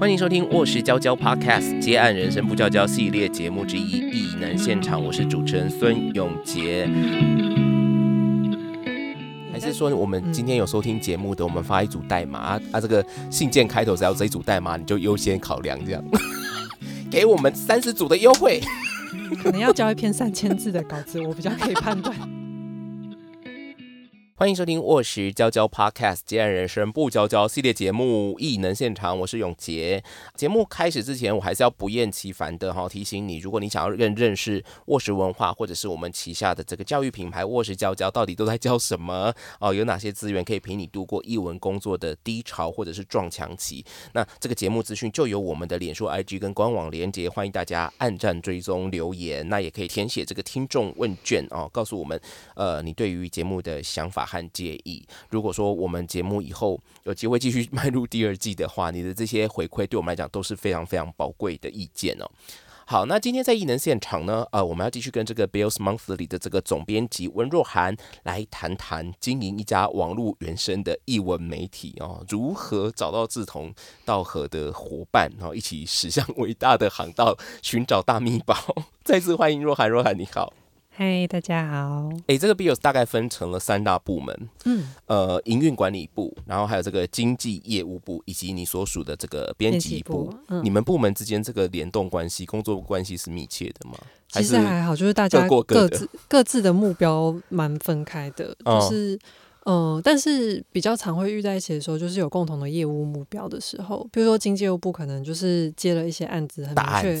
欢迎收听《卧室娇娇 Podcast》接案人生不娇娇系列节目之一《异能现场》，我是主持人孙永杰。还是说我们今天有收听节目的，我们发一组代码啊啊，这个信件开头只要这一组代码，你就优先考量这样，给我们三十组的优惠。可能要交一篇三千字的稿子，我比较可以判断。欢迎收听《卧室娇娇 Podcast》接案人生不娇娇系列节目《异能现场》，我是永杰。节目开始之前，我还是要不厌其烦的哈提醒你，如果你想要认认识卧室文化，或者是我们旗下的这个教育品牌卧室娇娇到底都在教什么哦，有哪些资源可以陪你度过译文工作的低潮或者是撞墙期？那这个节目资讯就有我们的脸书、IG 跟官网连接，欢迎大家按赞、追踪、留言。那也可以填写这个听众问卷哦，告诉我们呃你对于节目的想法。和介意，如果说我们节目以后有机会继续 迈入第二季的话，你的这些回馈对我们来讲都是非常非常宝贵的意见哦。好，那今天在艺能现场呢，呃，我们要继续跟这个 Bills Monthly 的这个总编辑温若涵来谈谈经营一家网络原生的译文媒体哦，如何找到志同道合的伙伴，然后一起驶向伟大的航道，寻找大秘宝。再次欢迎若涵，若涵你好。嗨，大家好。哎，这个 BIOS 大概分成了三大部门，嗯，呃，营运管理部，然后还有这个经济业务部，以及你所属的这个编辑部。你们部门之间这个联动关系、工作关系是密切的吗？其实还好，就是大家各自各自的目标蛮分开的，就是。嗯，但是比较常会遇在一起的时候，就是有共同的业务目标的时候，比如说经济业务部可能就是接了一些案子，很明确，对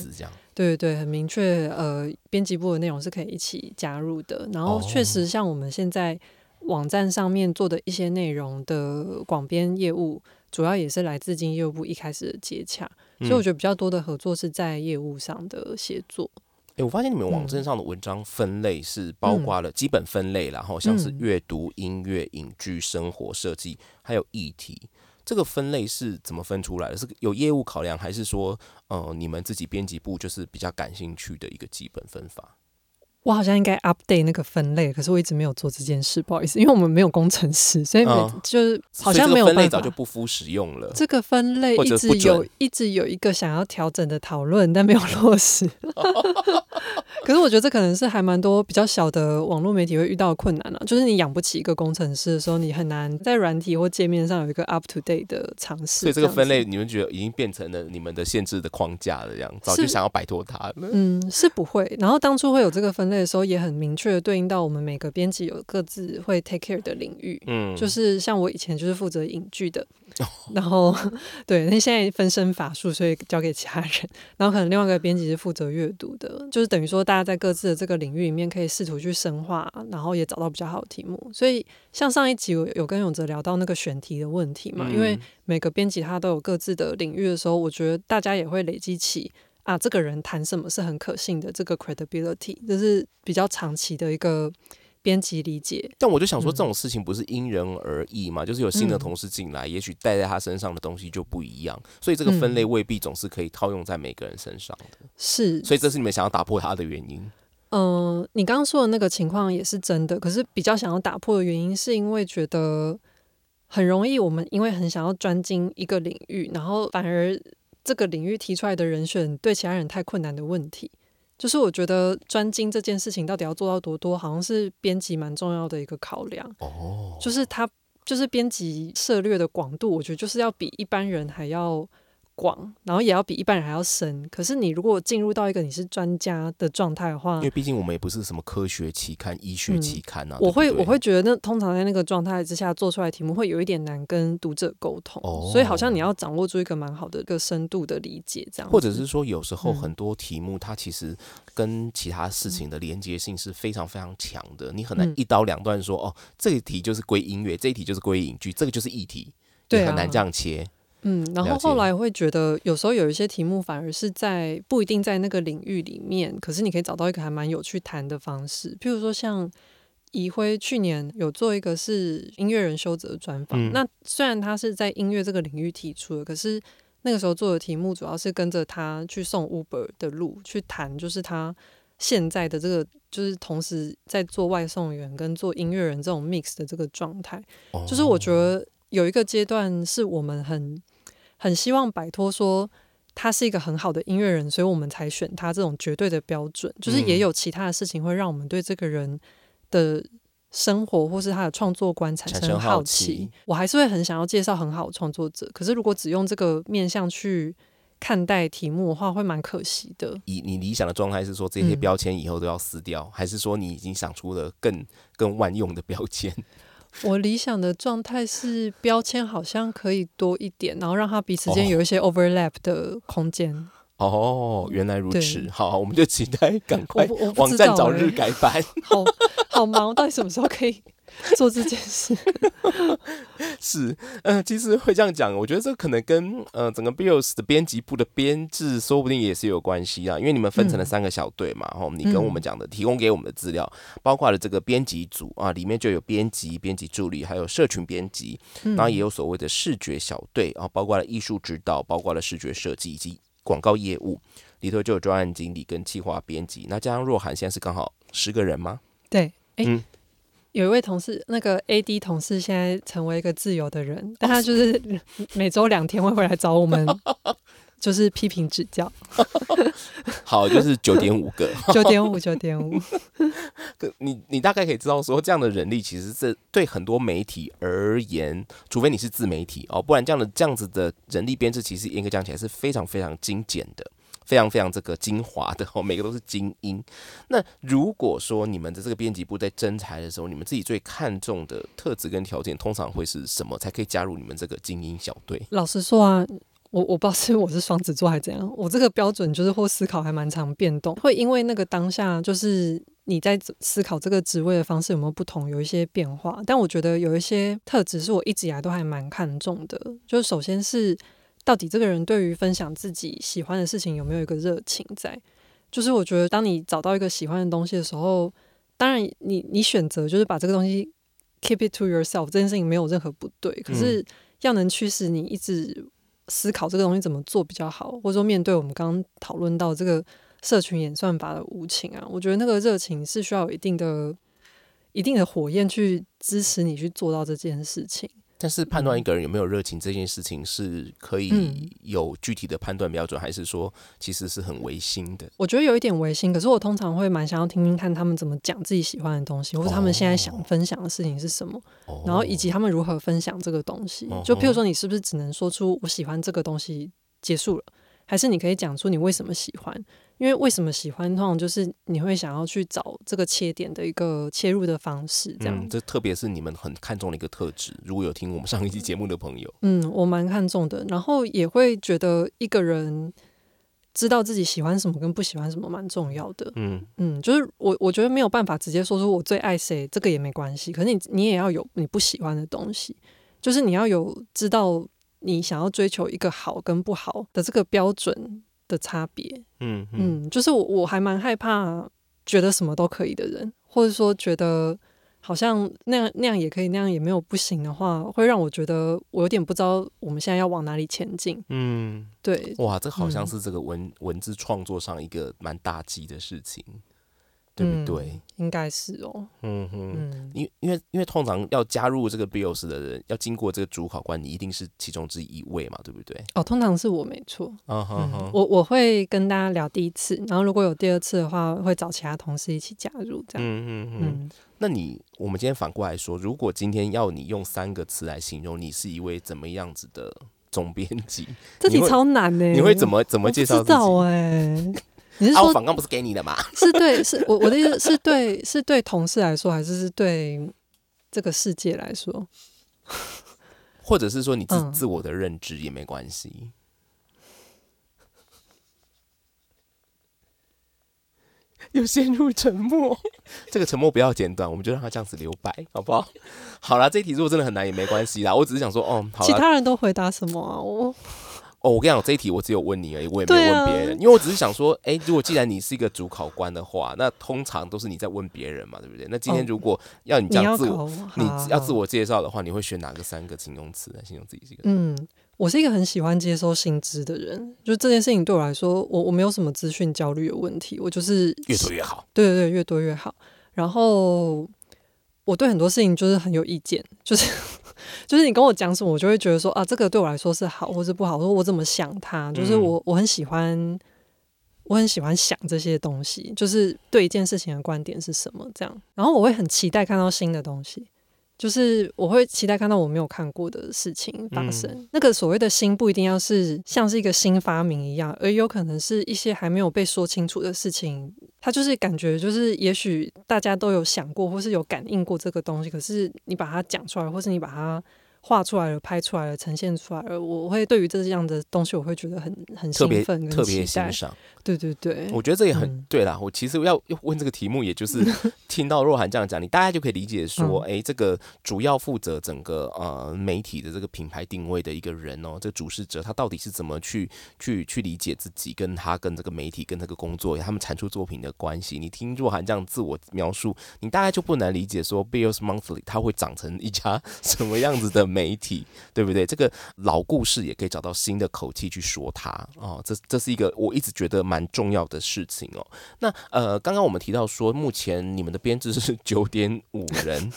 对对，很明确。呃，编辑部的内容是可以一起加入的。然后确实，像我们现在网站上面做的一些内容的广编业务，主要也是来自经业务部一开始的接洽，所以我觉得比较多的合作是在业务上的协作。我发现你们网站上的文章分类是包括了基本分类，然后像是阅读、音乐、影剧、生活、设计，还有议题。这个分类是怎么分出来的？是有业务考量，还是说，呃，你们自己编辑部就是比较感兴趣的一个基本分法？我好像应该 update 那个分类，可是我一直没有做这件事，不好意思，因为我们没有工程师，所以就是好像没有分类早就不敷使用了。这个分类一直有一直有一个想要调整的讨论，但没有 落实。可是我觉得这可能是还蛮多比较小的网络媒体会遇到的困难啊，就是你养不起一个工程师的时候，你很难在软体或界面上有一个 up to date 的尝试。所以这个分类你们觉得已经变成了你们的限制的框架了，这样早就想要摆脱它。嗯，是不会。然后当初会有这个分类的时候，也很明确的对应到我们每个编辑有各自会 take care 的领域。嗯，就是像我以前就是负责影剧的。然后，对，那现在分身乏术，所以交给其他人。然后可能另外一个编辑是负责阅读的，就是等于说大家在各自的这个领域里面可以试图去深化，然后也找到比较好的题目。所以像上一集我有跟永泽聊到那个选题的问题嘛，因为每个编辑他都有各自的领域的时候，我觉得大家也会累积起啊，这个人谈什么是很可信的这个 credibility，就是比较长期的一个。编辑理解，但我就想说，这种事情不是因人而异嘛？就是有新的同事进来，也许带在他身上的东西就不一样，所以这个分类未必总是可以套用在每个人身上的。是，所以这是你们想要打破它的原因。嗯，你刚刚说的那个情况也是真的，可是比较想要打破的原因，是因为觉得很容易，我们因为很想要专精一个领域，然后反而这个领域提出来的人选对其他人太困难的问题。就是我觉得专精这件事情到底要做到多多，好像是编辑蛮重要的一个考量。哦，就是他就是编辑涉略的广度，我觉得就是要比一般人还要。广，然后也要比一般人还要深。可是你如果进入到一个你是专家的状态的话，因为毕竟我们也不是什么科学期刊、医学期刊啊。我会我会觉得，那通常在那个状态之下做出来题目会有一点难跟读者沟通。哦，所以好像你要掌握住一个蛮好的一个深度的理解，这样。或者是说，有时候很多题目它其实跟其他事情的连接性是非常非常强的，你很难一刀两断说哦，这一题就是归音乐，这一题就是归影剧，这个就是议题，对，很难这样切。嗯，然后后来会觉得，有时候有一些题目反而是在不一定在那个领域里面，可是你可以找到一个还蛮有趣谈的方式。譬如说，像怡辉去年有做一个是音乐人修泽专访，那虽然他是在音乐这个领域提出的，可是那个时候做的题目主要是跟着他去送 Uber 的路去谈，就是他现在的这个就是同时在做外送员跟做音乐人这种 mix 的这个状态。就是我觉得有一个阶段是我们很。很希望摆脱说他是一个很好的音乐人，所以我们才选他这种绝对的标准。就是也有其他的事情会让我们对这个人的生活或是他的创作观产生好奇。我还是会很想要介绍很好的创作者，可是如果只用这个面向去。看待题目的话，会蛮可惜的。以你理想的状态是说，这些标签以后都要撕掉，还是说你已经想出了更更万用的标签？我理想的状态是标签好像可以多一点，然后让它彼此间有一些 overlap 的空间。哦，原来如此。好，我们就期待赶快网站早日改版。好好忙，到底什么时候可以？做这件事 是，嗯，其实会这样讲，我觉得这可能跟呃整个 Bills 的编辑部的编制说不定也是有关系啊，因为你们分成了三个小队嘛，然后你跟我们讲的提供给我们的资料，包括了这个编辑组啊，里面就有编辑、编辑助理，还有社群编辑，然后也有所谓的视觉小队，啊包括了艺术指导，包括了视觉设计以及广告业务，里头就有专案经理跟企划编辑，那加上若涵现在是刚好十个人吗？对，嗯。有一位同事，那个 A D 同事现在成为一个自由的人，但他就是 每周两天会回来找我们，就是批评指教。好，就是九点五个，九点五，九点五。你你大概可以知道说，这样的人力其实是对很多媒体而言，除非你是自媒体哦，不然这样的这样子的人力编制，其实严格讲起来是非常非常精简的。非常非常这个精华的 哦，每个都是精英。那如果说你们的这个编辑部在征才的时候，你们自己最看重的特质跟条件，通常会是什么才可以加入你们这个精英小队？老实说啊，我我不知道是我是双子座还是怎样，我这个标准就是或思考还蛮常变动，会因为那个当下就是你在思考这个职位的方式有没有不同，有一些变化。但我觉得有一些特质是我一直以来都还蛮看重的，就是首先是。到底这个人对于分享自己喜欢的事情有没有一个热情在？就是我觉得，当你找到一个喜欢的东西的时候，当然你你选择就是把这个东西 keep it to yourself，这件事情没有任何不对。可是要能驱使你一直思考这个东西怎么做比较好，或者说面对我们刚刚讨论到这个社群演算法的无情啊，我觉得那个热情是需要有一定的一定的火焰去支持你去做到这件事情。但是判断一个人有没有热情这件事情是可以有具体的判断标准，还是说其实是很违心的？我觉得有一点违心，可是我通常会蛮想要听听看他们怎么讲自己喜欢的东西，或者他们现在想分享的事情是什么，然后以及他们如何分享这个东西。就譬如说，你是不是只能说出我喜欢这个东西结束了，还是你可以讲出你为什么喜欢？因为为什么喜欢，通常就是你会想要去找这个切点的一个切入的方式，这样。这特别是你们很看重的一个特质。如果有听我们上一期节目的朋友，嗯，我蛮看重的。然后也会觉得一个人知道自己喜欢什么跟不喜欢什么蛮重要的。嗯嗯，就是我我觉得没有办法直接说出我最爱谁，这个也没关系。可是你你也要有你不喜欢的东西，就是你要有知道你想要追求一个好跟不好的这个标准。的差别，嗯嗯，就是我我还蛮害怕觉得什么都可以的人，或者说觉得好像那样那样也可以，那样也没有不行的话，会让我觉得我有点不知道我们现在要往哪里前进。嗯，对，哇，这好像是这个文文字创作上一个蛮大忌的事情。对不对？应该是哦。嗯哼，因因为因为通常要加入这个 BIOS 的人，要经过这个主考官，你一定是其中之一位嘛，对不对？哦，通常是我没错。嗯哼，我我会跟大家聊第一次，然后如果有第二次的话，会找其他同事一起加入这样。嗯嗯嗯。那你我们今天反过来说，如果今天要你用三个词来形容你是一位怎么样子的总编辑，这题超难呢？你会怎么怎么介绍自己？哎。你是说反刚不是给你的吗？是对，是我我的意思是对，是对同事来说，还是是对这个世界来说？或者是说你自自我的认知也没关系。又陷入沉默，这个沉默不要剪短，我们就让它这样子留白，好不好？好了，这一题如果真的很难也没关系啦，我只是想说，哦，其他人都回答什么啊？我。哦，我跟你讲，这一题我只有问你而已，我也没有问别人，因为我只是想说，哎，如果既然你是一个主考官的话，那通常都是你在问别人嘛，对不对？那今天如果要你这样自我，你要自我介绍的话，你会选哪个三个形容词来形容自己？这个？嗯，我是一个很喜欢接收新知的人，就这件事情对我来说，我我没有什么资讯焦虑的问题，我就是越多越好，对对对，越多越好。然后我对很多事情就是很有意见，就是。就是你跟我讲什么，我就会觉得说啊，这个对我来说是好，或是不好，说我怎么想它，就是我我很喜欢，我很喜欢想这些东西，就是对一件事情的观点是什么这样，然后我会很期待看到新的东西。就是我会期待看到我没有看过的事情发生。那个所谓的新不一定要是像是一个新发明一样，而有可能是一些还没有被说清楚的事情。它就是感觉就是也许大家都有想过或是有感应过这个东西，可是你把它讲出来，或是你把它。画出来了，拍出来了，呈现出来了，我会对于这样的东西，我会觉得很很兴奋，特别欣赏。对对对，我觉得这也很对啦。我其实要问这个题目，也就是 听到若涵这样讲，你大概就可以理解说，哎，这个主要负责整个呃媒体的这个品牌定位的一个人哦，这个主事者他到底是怎么去去去理解自己，跟他跟这个媒体跟这个工作他们产出作品的关系。你听若涵这样自我描述，你大概就不难理解说，Bills Monthly 它会长成一家 什么样子的。媒体对不对？这个老故事也可以找到新的口气去说它哦。这这是一个我一直觉得蛮重要的事情哦。那呃，刚刚我们提到说，目前你们的编制是 九点五人，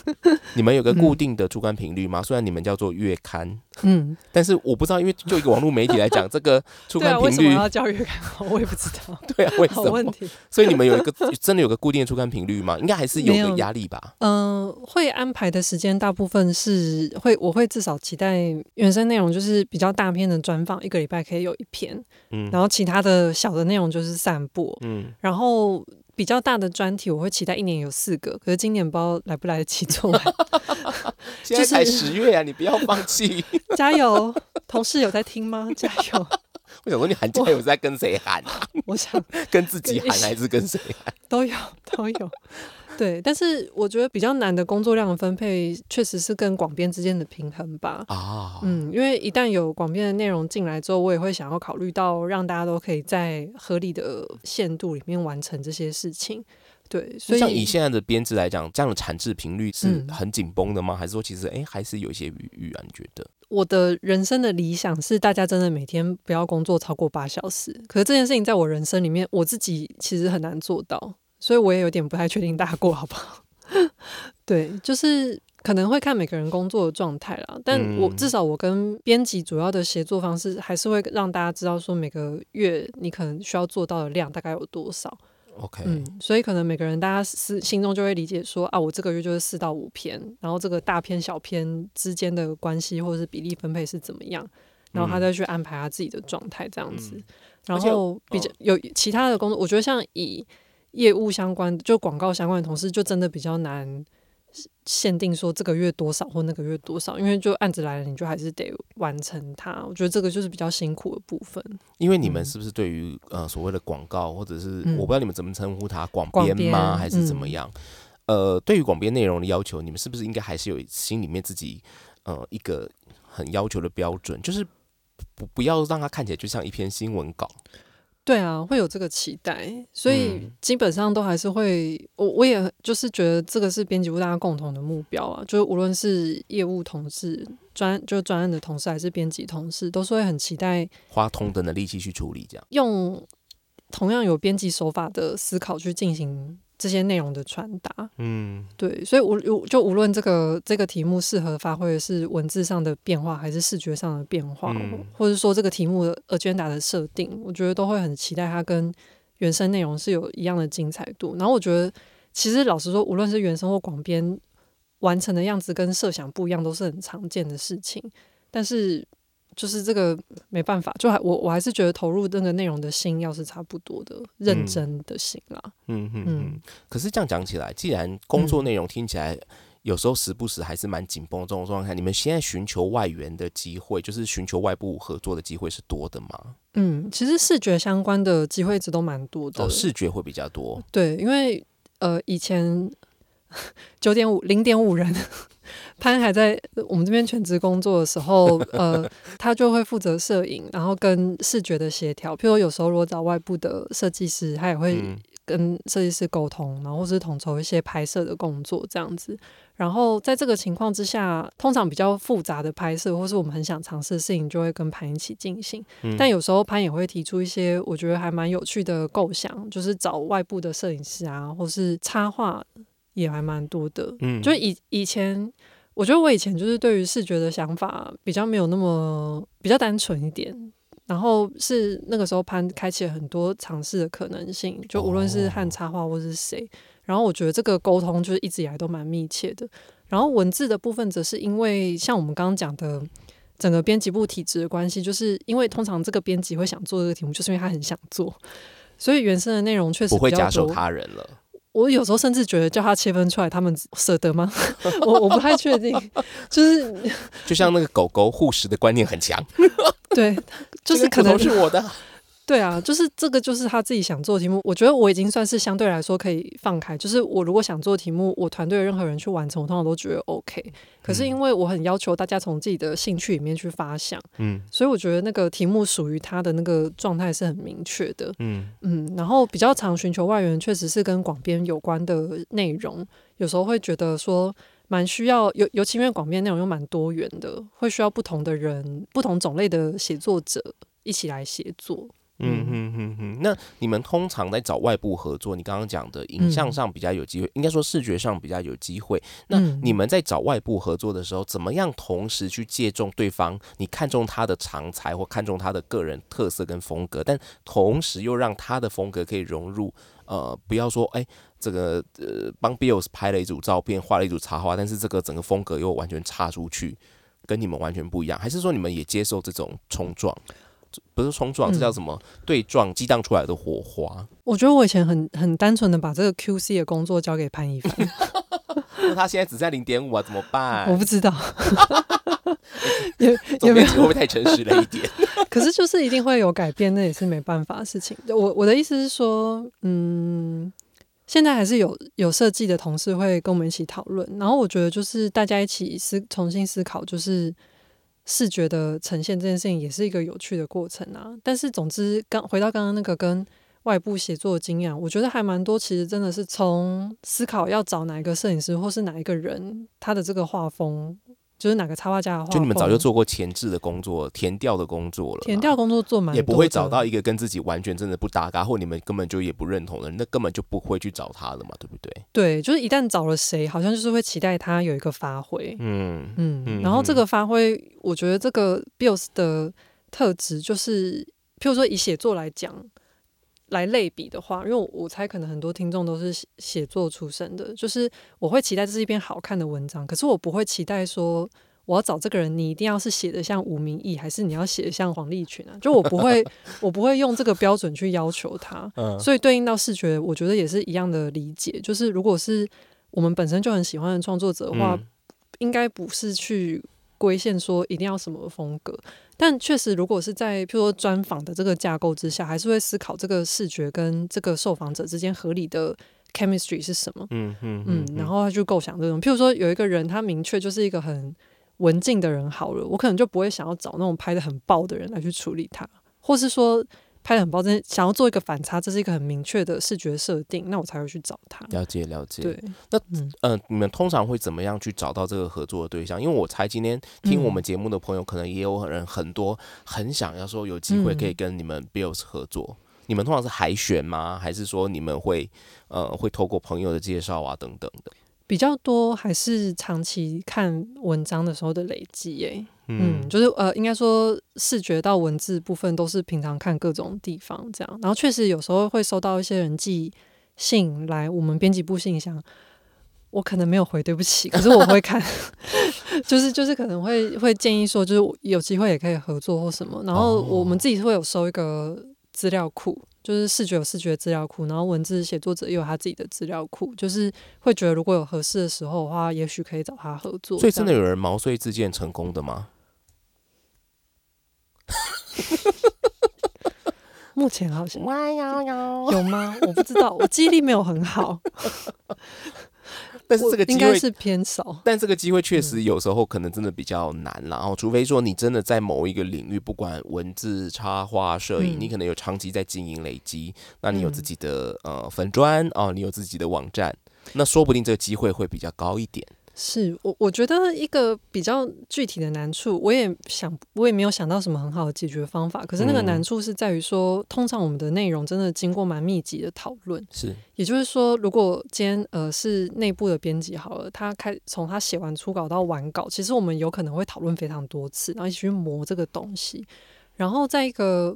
你们有个固定的出刊频率吗？虽然你们叫做月刊，嗯，但是我不知道，因为就一个网络媒体来讲，这个出刊频率要叫月刊，我也不知道。对啊，为什么？问题所以你们有一个真的有个固定的出刊频率吗？应该还是有个压力吧？嗯，会安排的时间大部分是会，我会。会至少期待原生内容就是比较大篇的专访，一个礼拜可以有一篇，嗯，然后其他的小的内容就是散步，嗯，然后比较大的专题我会期待一年有四个，可是今年不知道来不来得及做完。现在才十月啊，你不要放弃，加油！同事有在听吗？加油！我想说你喊加油是在跟谁喊啊？我想 跟自己喊还是跟谁喊？都有，都有。对，但是我觉得比较难的工作量的分配，确实是跟广编之间的平衡吧。啊，嗯，因为一旦有广编的内容进来之后，我也会想要考虑到让大家都可以在合理的限度里面完成这些事情。对，所以像以现在的编制来讲，这样的产制频率是很紧绷的吗？还是说其实哎还是有一些余裕啊？你觉得？我的人生的理想是大家真的每天不要工作超过八小时，可是这件事情在我人生里面，我自己其实很难做到。所以我也有点不太确定大家过好不好？对，就是可能会看每个人工作的状态啦。但我至少我跟编辑主要的协作方式，还是会让大家知道说每个月你可能需要做到的量大概有多少。OK，嗯，所以可能每个人大家是心中就会理解说啊，我这个月就是四到五篇，然后这个大篇小篇之间的关系或者是比例分配是怎么样，然后他再去安排他自己的状态这样子。然后比较有其他的工作，我觉得像以业务相关就广告相关的同事，就真的比较难限定说这个月多少或那个月多少，因为就案子来了，你就还是得完成它。我觉得这个就是比较辛苦的部分。因为你们是不是对于呃所谓的广告，或者是我不知道你们怎么称呼它，广编吗，还是怎么样？呃，对于广编内容的要求，你们是不是应该还是有心里面自己呃一个很要求的标准，就是不不要让它看起来就像一篇新闻稿。对啊，会有这个期待，所以基本上都还是会，我我也就是觉得这个是编辑部大家共同的目标啊，就是无论是业务同事、专就专案的同事，还是编辑同事，都是会很期待花同等的力气去处理，这样用同样有编辑手法的思考去进行。这些内容的传达，嗯，对，所以无就无论这个这个题目适合发挥的是文字上的变化，还是视觉上的变化，或者说这个题目的 agenda 的设定，我觉得都会很期待它跟原生内容是有一样的精彩度。然后我觉得，其实老实说，无论是原生或广编完成的样子跟设想不一样，都是很常见的事情。但是。就是这个没办法，就还我我还是觉得投入那个内容的心要是差不多的认真的心啦。嗯嗯嗯。可是这样讲起来，既然工作内容听起来有时候时不时还是蛮紧绷这种状态，你们现在寻求外援的机会，就是寻求外部合作的机会是多的吗？嗯，其实视觉相关的机会一直都蛮多的。哦，视觉会比较多。对，因为呃以前九点五零点五人。潘还在我们这边全职工作的时候，呃，他就会负责摄影，然后跟视觉的协调。譬如有时候如果找外部的设计师，他也会跟设计师沟通，然后或是统筹一些拍摄的工作这样子。然后在这个情况之下，通常比较复杂的拍摄，或是我们很想尝试的事情，就会跟潘一起进行。但有时候潘也会提出一些我觉得还蛮有趣的构想，就是找外部的摄影师啊，或是插画。也还蛮多的，嗯，就以以前我觉得我以前就是对于视觉的想法比较没有那么比较单纯一点，然后是那个时候潘开启了很多尝试的可能性，就无论是和插画或是谁，然后我觉得这个沟通就是一直以来都蛮密切的。然后文字的部分则是因为像我们刚刚讲的整个编辑部体制的关系，就是因为通常这个编辑会想做这个题目，就是因为他很想做，所以原生的内容确实不会假手他人了。我有时候甚至觉得叫它切分出来，他们舍得吗？我我不太确定，就是就像那个狗狗护食的观念很强，对，就是可能是我的。对啊，就是这个，就是他自己想做题目。我觉得我已经算是相对来说可以放开。就是我如果想做题目，我团队的任何人去完成，我通常都觉得 OK。可是因为我很要求大家从自己的兴趣里面去发想，嗯，所以我觉得那个题目属于他的那个状态是很明确的，嗯嗯。然后比较常寻求外援，确实是跟广编有关的内容。有时候会觉得说蛮需要，尤尤其因为广编内容又蛮多元的，会需要不同的人、不同种类的写作者一起来写作。嗯哼哼哼，那你们通常在找外部合作？你刚刚讲的影像上比较有机会，应该说视觉上比较有机会。那你们在找外部合作的时候，怎么样同时去借重对方？你看中他的长才或看中他的个人特色跟风格，但同时又让他的风格可以融入。呃，不要说哎，这个呃帮 Bills 拍了一组照片，画了一组插画，但是这个整个风格又完全差出去，跟你们完全不一样。还是说你们也接受这种冲撞？不是冲撞，这叫什么？对撞激荡出来的火花。我觉得我以前很很单纯的把这个 QC 的工作交给潘一凡，那他现在只在零点五啊，怎么办？我不知道，有有没有会不会太诚实了一点？可是就是一定会有改变，那也是没办法的事情。我我的意思是说，嗯，现在还是有有设计的同事会跟我们一起讨论，然后我觉得就是大家一起思重新思考，就是。视觉的呈现这件事情也是一个有趣的过程啊，但是总之，刚回到刚刚那个跟外部写作的经验，我觉得还蛮多。其实真的是从思考要找哪一个摄影师或是哪一个人，他的这个画风。就是哪个插画家的话，就你们早就做过前置的工作、填调的工作了。填调工作做蛮，也不会找到一个跟自己完全真的不搭嘎，或你们根本就也不认同的人，那根本就不会去找他了嘛，对不对？对，就是一旦找了谁，好像就是会期待他有一个发挥。嗯嗯，然后这个发挥，我觉得这个 Bills 的特质就是，譬如说以写作来讲。来类比的话，因为我猜可能很多听众都是写作出身的，就是我会期待这是一篇好看的文章，可是我不会期待说我要找这个人，你一定要是写的像吴明义，还是你要写的像黄立群啊？就我不会，我不会用这个标准去要求他。所以对应到视觉，我觉得也是一样的理解，就是如果是我们本身就很喜欢的创作者的话，应该不是去。规限说一定要什么风格，但确实，如果是在譬如说专访的这个架构之下，还是会思考这个视觉跟这个受访者之间合理的 chemistry 是什么。嗯嗯嗯，然后他就构想这种，譬如说有一个人，他明确就是一个很文静的人，好了，我可能就不会想要找那种拍的很爆的人来去处理他，或是说。拍的很包真，想要做一个反差，这是一个很明确的视觉设定，那我才会去找他。了解了解。对，那嗯，你们通常会怎么样去找到这个合作的对象？因为我猜今天听我们节目的朋友，可能也有人很多很想要说有机会可以跟你们 Bills 合作。你们通常是海选吗？还是说你们会呃会透过朋友的介绍啊等等的？比较多还是长期看文章的时候的累积诶，嗯，就是呃，应该说视觉到文字部分都是平常看各种地方这样，然后确实有时候会收到一些人寄信来我们编辑部信箱，我可能没有回，对不起，可是我会看，就是就是可能会会建议说，就是有机会也可以合作或什么，然后我们自己会有收一个资料库。就是视觉有视觉资料库，然后文字写作者也有他自己的资料库，就是会觉得如果有合适的时候的话，也许可以找他合作。所以真的有人毛遂自荐成功的吗？目前好像有吗？我不知道，我记忆力没有很好。但是这个应该是偏少，但这个机会确实有时候可能真的比较难，然后除非说你真的在某一个领域，不管文字、插画、摄影，你可能有长期在经营累积，那你有自己的呃粉砖哦，你有自己的网站，那说不定这个机会会比较高一点。是我我觉得一个比较具体的难处，我也想我也没有想到什么很好的解决方法。可是那个难处是在于说，通常我们的内容真的经过蛮密集的讨论。是，也就是说，如果今天呃是内部的编辑好了，他开从他写完初稿到完稿，其实我们有可能会讨论非常多次，然后一起去磨这个东西。然后在一个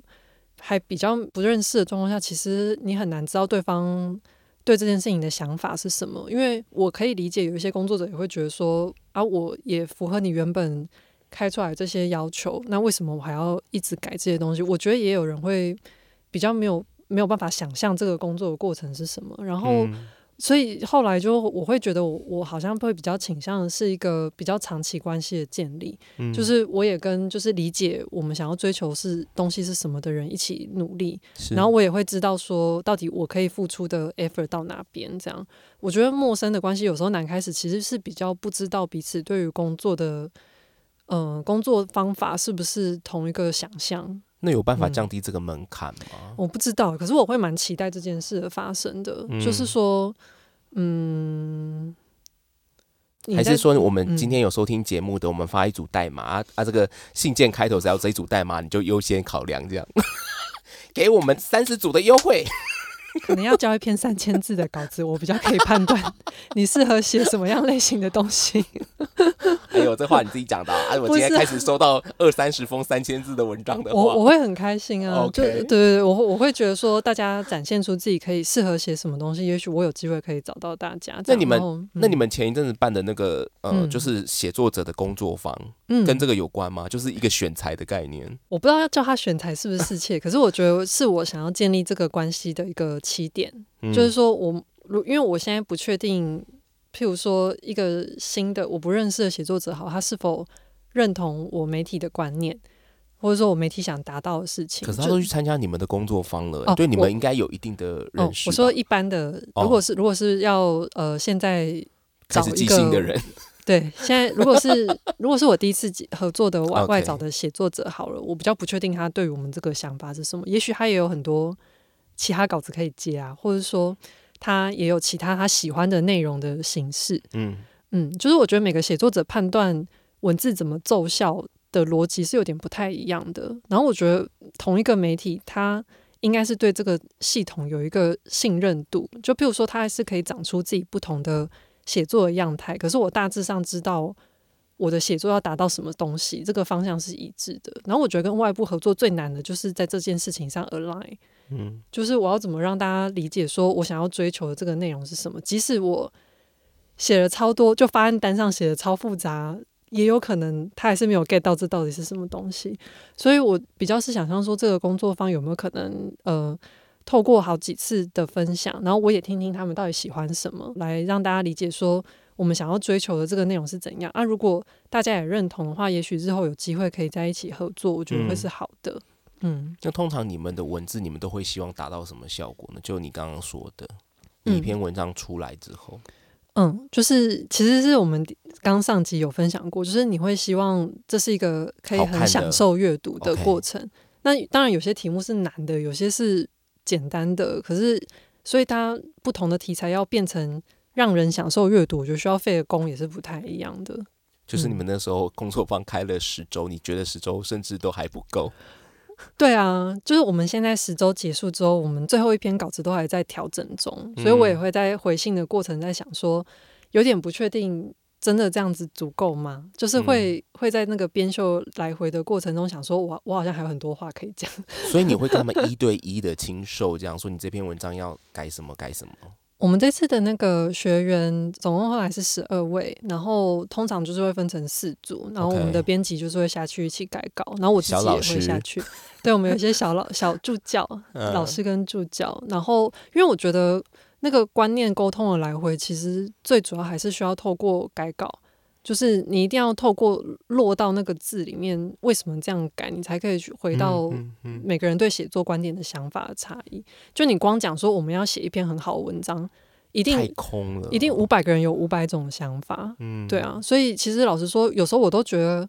还比较不认识的状况下，其实你很难知道对方。对这件事情的想法是什么？因为我可以理解，有一些工作者也会觉得说，啊，我也符合你原本开出来这些要求，那为什么我还要一直改这些东西？我觉得也有人会比较没有没有办法想象这个工作的过程是什么，然后。所以后来就我会觉得我我好像会比较倾向的是一个比较长期关系的建立，就是我也跟就是理解我们想要追求是东西是什么的人一起努力，然后我也会知道说到底我可以付出的 effort 到哪边。这样我觉得陌生的关系有时候难开始，其实是比较不知道彼此对于工作的嗯工作方法是不是同一个想象。那有办法降低这个门槛吗？我不知道，可是我会蛮期待这件事的发生的。就是说，嗯，还是说我们今天有收听节目的，我们发一组代码啊啊，这个信件开头只要这一组代码，你就优先考量这样，给我们三十组的优惠。可能要交一篇三千字的稿子，我比较可以判断 你适合写什么样类型的东西。哎呦，这话你自己讲的啊！我今天开始收到二三十封三千字的文章的话，我我会很开心啊！就对对对，我我会觉得说，大家展现出自己可以适合写什么东西，也许我有机会可以找到大家。那你们那你们前一阵子办的那个呃，就是写作者的工作坊，嗯，跟这个有关吗？就是一个选材的概念。我不知道要叫他选材是不是适 切，可是我觉得是我想要建立这个关系的一个。起点就是说，我如因为我现在不确定，譬如说一个新的我不认识的写作者，好，他是否认同我媒体的观念，或者说我媒体想达到的事情。可是他都去参加你们的工作坊了，对你们应该有一定的认识。我说一般的，如果是如果是要呃现在找一个人，对，现在如果是 如果是我第一次合作的外外找的写作者，好了，我比较不确定他对于我们这个想法是什么，也许他也有很多。其他稿子可以接啊，或者说他也有其他他喜欢的内容的形式。嗯嗯，就是我觉得每个写作者判断文字怎么奏效的逻辑是有点不太一样的。然后我觉得同一个媒体，它应该是对这个系统有一个信任度。就譬如说，它还是可以长出自己不同的写作的样态。可是我大致上知道我的写作要达到什么东西，这个方向是一致的。然后我觉得跟外部合作最难的就是在这件事情上 align。嗯，就是我要怎么让大家理解，说我想要追求的这个内容是什么？即使我写了超多，就发案单上写的超复杂，也有可能他还是没有 get 到这到底是什么东西。所以我比较是想象说，这个工作方有没有可能，呃，透过好几次的分享，然后我也听听他们到底喜欢什么，来让大家理解说我们想要追求的这个内容是怎样。啊，如果大家也认同的话，也许日后有机会可以在一起合作，我觉得会是好的。嗯，那通常你们的文字，你们都会希望达到什么效果呢？就你刚刚说的，一篇文章出来之后，嗯，就是其实是我们刚上集有分享过，就是你会希望这是一个可以很享受阅读的过程。那当然有些题目是难的，有些是简单的，可是所以它不同的题材要变成让人享受阅读，我觉得需要费的功也是不太一样的。就是你们那时候工作坊开了十周，你觉得十周甚至都还不够？对啊，就是我们现在十周结束之后，我们最后一篇稿子都还在调整中，所以我也会在回信的过程在想说，有点不确定，真的这样子足够吗？就是会会在那个编修来回的过程中想说，我我好像还有很多话可以讲，所以你会跟他们一对一的亲授，这样说你这篇文章要改什么改什么。我们这次的那个学员总共后来是十二位，然后通常就是会分成四组，然后我们的编辑就是会下去一起改稿，然后我自己也会下去。对，我们有一些小老小助教，老师跟助教，然后因为我觉得那个观念沟通的来回，其实最主要还是需要透过改稿。就是你一定要透过落到那个字里面，为什么这样改，你才可以去回到每个人对写作观点的想法的差异。就你光讲说我们要写一篇很好的文章，一定太空了，一定五百个人有五百种想法。嗯，对啊，所以其实老实说，有时候我都觉得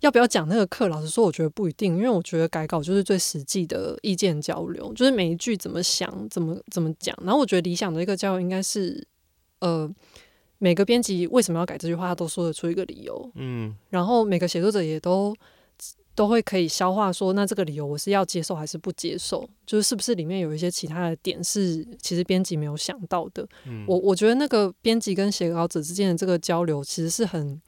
要不要讲那个课，老实说，我觉得不一定，因为我觉得改稿就是最实际的意见交流，就是每一句怎么想，怎么怎么讲。然后我觉得理想的一个交流应该是，呃。每个编辑为什么要改这句话，他都说得出一个理由。嗯，然后每个写作者也都都会可以消化说，那这个理由我是要接受还是不接受？就是是不是里面有一些其他的点是其实编辑没有想到的？嗯，我我觉得那个编辑跟写稿者之间的这个交流，其实是很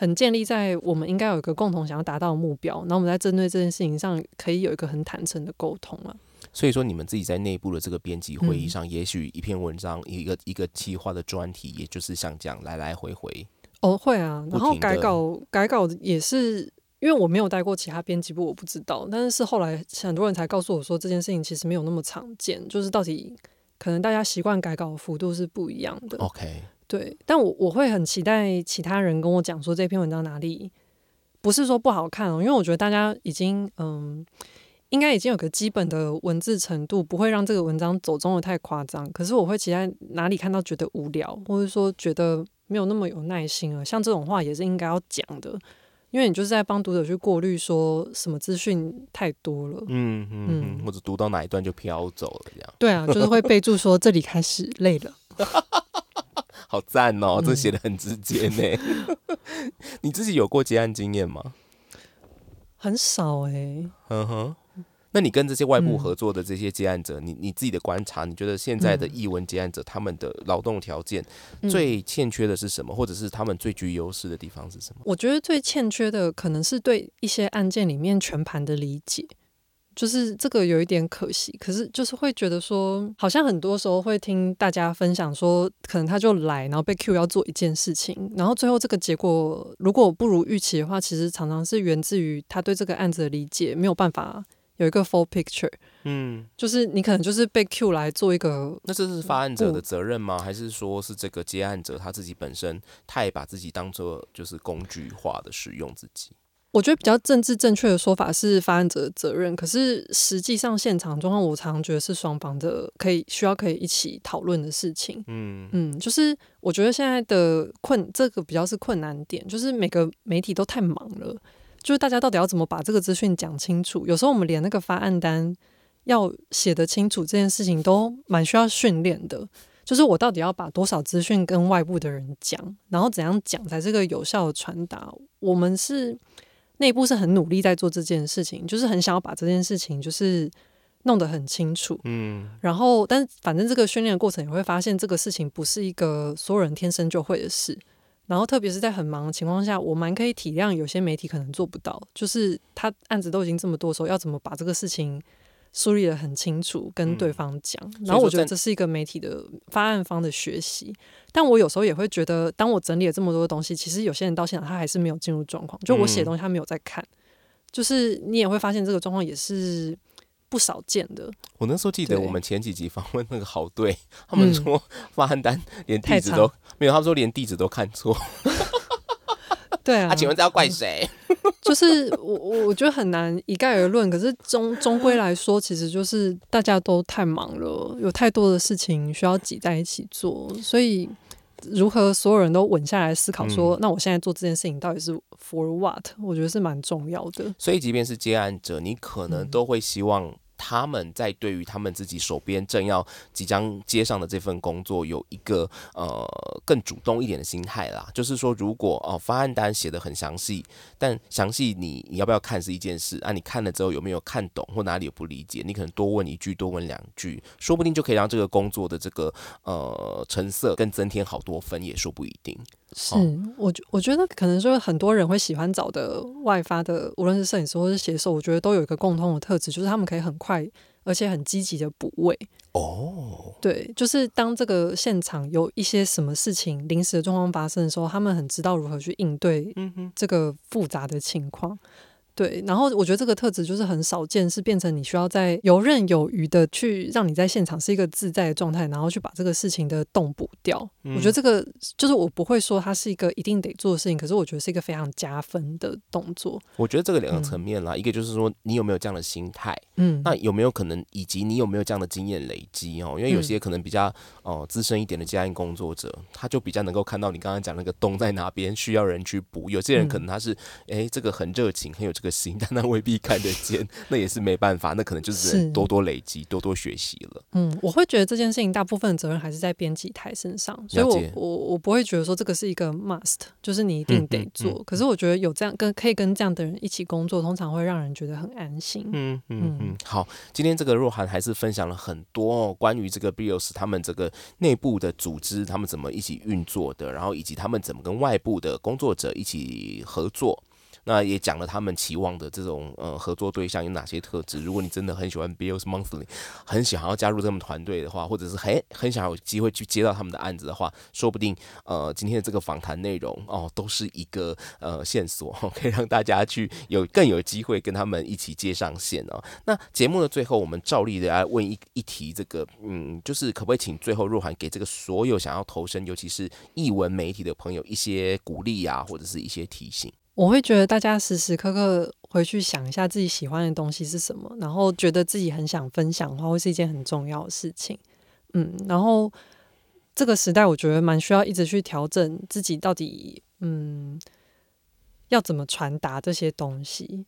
很建立在我们应该有一个共同想要达到的目标，然后我们在针对这件事情上可以有一个很坦诚的沟通了。所以说，你们自己在内部的这个编辑会议上，也许一篇文章、一个一个企划的专题，也就是像这样来来回回。哦，会啊。然后改稿改稿也是，因为我没有带过其他编辑部，我不知道。但是是后来很多人才告诉我说，这件事情其实没有那么常见，就是到底可能大家习惯改稿的幅度是不一样的。OK，对。但我我会很期待其他人跟我讲说这篇文章哪里不是说不好看哦，因为我觉得大家已经嗯。应该已经有个基本的文字程度，不会让这个文章走中的太夸张。可是我会期待哪里看到觉得无聊，或者说觉得没有那么有耐心了。像这种话也是应该要讲的，因为你就是在帮读者去过滤，说什么资讯太多了，嗯嗯，或者读到哪一段就飘走了这样。对啊，就是会备注说这里开始累了。好赞哦，这写的很直接呢。你自己有过结案经验吗？很少哎。嗯哼。那你跟这些外部合作的这些接案者，你你自己的观察，你觉得现在的译文接案者他们的劳动条件最欠缺的是什么，或者是他们最具优势的地方是什么？我觉得最欠缺的可能是对一些案件里面全盘的理解，就是这个有一点可惜。可是就是会觉得说，好像很多时候会听大家分享说，可能他就来，然后被 Q 要做一件事情，然后最后这个结果如果不如预期的话，其实常常是源自于他对这个案子的理解没有办法。有一个 full picture，嗯，就是你可能就是被 Q 来做一个，那这是发案者的责任吗？还是说是这个接案者他自己本身，他也把自己当做就是工具化的使用自己？我觉得比较政治正确的说法是发案者的责任，可是实际上现场状况，我常常觉得是双方的可以需要可以一起讨论的事情。嗯嗯，就是我觉得现在的困这个比较是困难点，就是每个媒体都太忙了。就是大家到底要怎么把这个资讯讲清楚？有时候我们连那个发案单要写得清楚这件事情都蛮需要训练的。就是我到底要把多少资讯跟外部的人讲，然后怎样讲才是个有效的传达？我们是内部是很努力在做这件事情，就是很想要把这件事情就是弄得很清楚。嗯，然后但反正这个训练的过程也会发现，这个事情不是一个所有人天生就会的事。然后，特别是在很忙的情况下，我蛮可以体谅有些媒体可能做不到，就是他案子都已经这么多，时候要怎么把这个事情梳理的很清楚，跟对方讲。然后我觉得这是一个媒体的发案方的学习。但我有时候也会觉得，当我整理了这么多的东西，其实有些人到现场他还是没有进入状况，就我写的东西他没有在看。就是你也会发现这个状况也是。不少见的。我那时候记得我们前几集访问那个好队，他们说发案单连地址都没有，他们说连地址都看错。对啊，请问这要怪谁？就是我，我觉得很难一概而论。可是终终归来说，其实就是大家都太忙了，有太多的事情需要挤在一起做，所以如何所有人都稳下来思考，说那我现在做这件事情到底是 for what？我觉得是蛮重要的。所以，即便是接案者，你可能都会希望。他们在对于他们自己手边正要即将接上的这份工作，有一个呃更主动一点的心态啦。就是说，如果哦方案单写的很详细，但详细你你要不要看是一件事啊。你看了之后有没有看懂或哪里有不理解，你可能多问一句，多问两句，说不定就可以让这个工作的这个呃成色更增添好多分，也说不一定。是，我觉我觉得可能就是很多人会喜欢找的外发的，无论是摄影师或是写手，我觉得都有一个共通的特质，就是他们可以很快而且很积极的补位。哦，对，就是当这个现场有一些什么事情临时的状况发生的时候，他们很知道如何去应对这个复杂的情况。对，然后我觉得这个特质就是很少见，是变成你需要在游刃有余的去让你在现场是一个自在的状态，然后去把这个事情的洞补掉。我觉得这个就是我不会说它是一个一定得做的事情，可是我觉得是一个非常加分的动作。我觉得这个两个层面啦，一个就是说你有没有这样的心态，嗯，那有没有可能以及你有没有这样的经验累积哦？因为有些可能比较哦资深一点的家庭工作者，他就比较能够看到你刚刚讲那个洞在哪边需要人去补。有些人可能他是哎这个很热情，很有这个。个心，但他未必看得见，那也是没办法，那可能就是多多累积、多多学习了。嗯，我会觉得这件事情大部分责任还是在编辑台身上，所以我我我不会觉得说这个是一个 must，就是你一定得做。可是我觉得有这样跟可以跟这样的人一起工作，通常会让人觉得很安心。嗯嗯嗯。好，今天这个若涵还是分享了很多关于这个 Bios 他们这个内部的组织，他们怎么一起运作的，然后以及他们怎么跟外部的工作者一起合作。那也讲了他们期望的这种呃合作对象有哪些特质。如果你真的很喜欢 Bills Monthly，很想要加入他们团队的话，或者是很很想有机会去接到他们的案子的话，说不定呃今天的这个访谈内容哦都是一个呃线索，可以让大家去有更有机会跟他们一起接上线哦。那节目的最后，我们照例的来问一一题，这个嗯，就是可不可以请最后若涵给这个所有想要投身，尤其是译文媒体的朋友一些鼓励啊，或者是一些提醒。我会觉得大家时时刻刻回去想一下自己喜欢的东西是什么，然后觉得自己很想分享的话，会是一件很重要的事情。嗯，然后这个时代，我觉得蛮需要一直去调整自己到底嗯要怎么传达这些东西。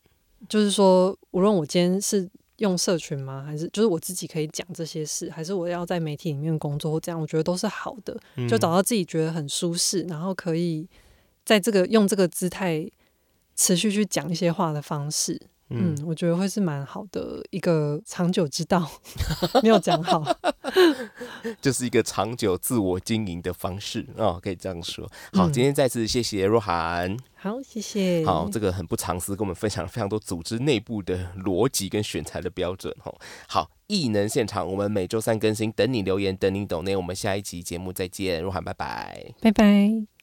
就是说，无论我今天是用社群吗，还是就是我自己可以讲这些事，还是我要在媒体里面工作或，这样我觉得都是好的。就找到自己觉得很舒适，然后可以在这个用这个姿态。持续去讲一些话的方式，嗯，我觉得会是蛮好的一个长久之道。没有讲好，就是一个长久自我经营的方式哦，可以这样说。好，今天再次谢谢若涵，好，谢谢。好，这个很不藏私，跟我们分享了非常多组织内部的逻辑跟选材的标准。哦，好，异能现场，我们每周三更新，等你留言，等你懂内。我们下一集节目再见，若涵，拜拜，拜拜。